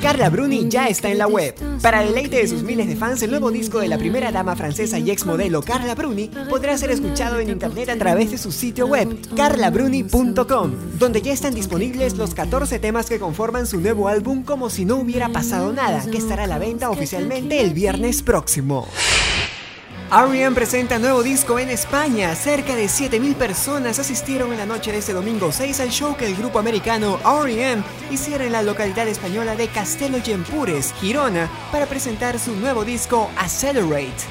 Carla Bruni ya está en la web. Para deleite de sus miles de fans, el nuevo disco de la primera dama francesa y ex modelo Carla Bruni podrá ser escuchado en internet a través de su sitio web, carlabruni.com, donde ya están disponibles los 14 temas que conforman su nuevo álbum Como si no hubiera pasado nada, que estará a la venta oficialmente el viernes próximo. R.E.M. presenta nuevo disco en España. Cerca de 7.000 personas asistieron en la noche de este domingo 6 al show que el grupo americano R.E.M. hiciera en la localidad española de Castelo Yempures, Girona, para presentar su nuevo disco Accelerate.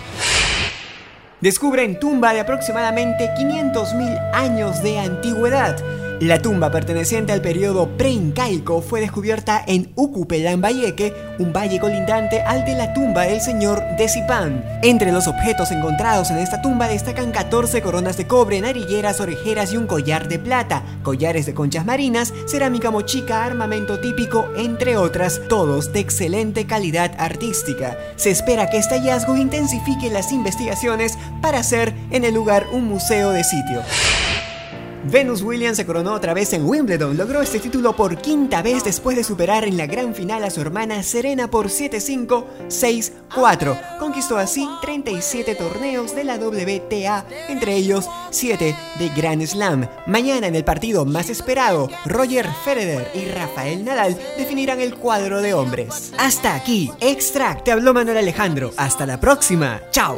Descubren tumba de aproximadamente 500.000 años de antigüedad. La tumba perteneciente al periodo preincaico fue descubierta en Ucupelambayeque, un valle colindante al de la tumba del señor de Zipán. Entre los objetos encontrados en esta tumba destacan 14 coronas de cobre, narilleras, orejeras y un collar de plata, collares de conchas marinas, cerámica mochica, armamento típico, entre otras, todos de excelente calidad artística. Se espera que este hallazgo intensifique las investigaciones para hacer en el lugar un museo de sitio. Venus Williams se coronó otra vez en Wimbledon. Logró este título por quinta vez después de superar en la gran final a su hermana Serena por 7-5, 6-4. Conquistó así 37 torneos de la WTA, entre ellos 7 de Grand Slam. Mañana en el partido más esperado, Roger Federer y Rafael Nadal definirán el cuadro de hombres. Hasta aquí, Extra, te habló Manuel Alejandro. Hasta la próxima. Chao.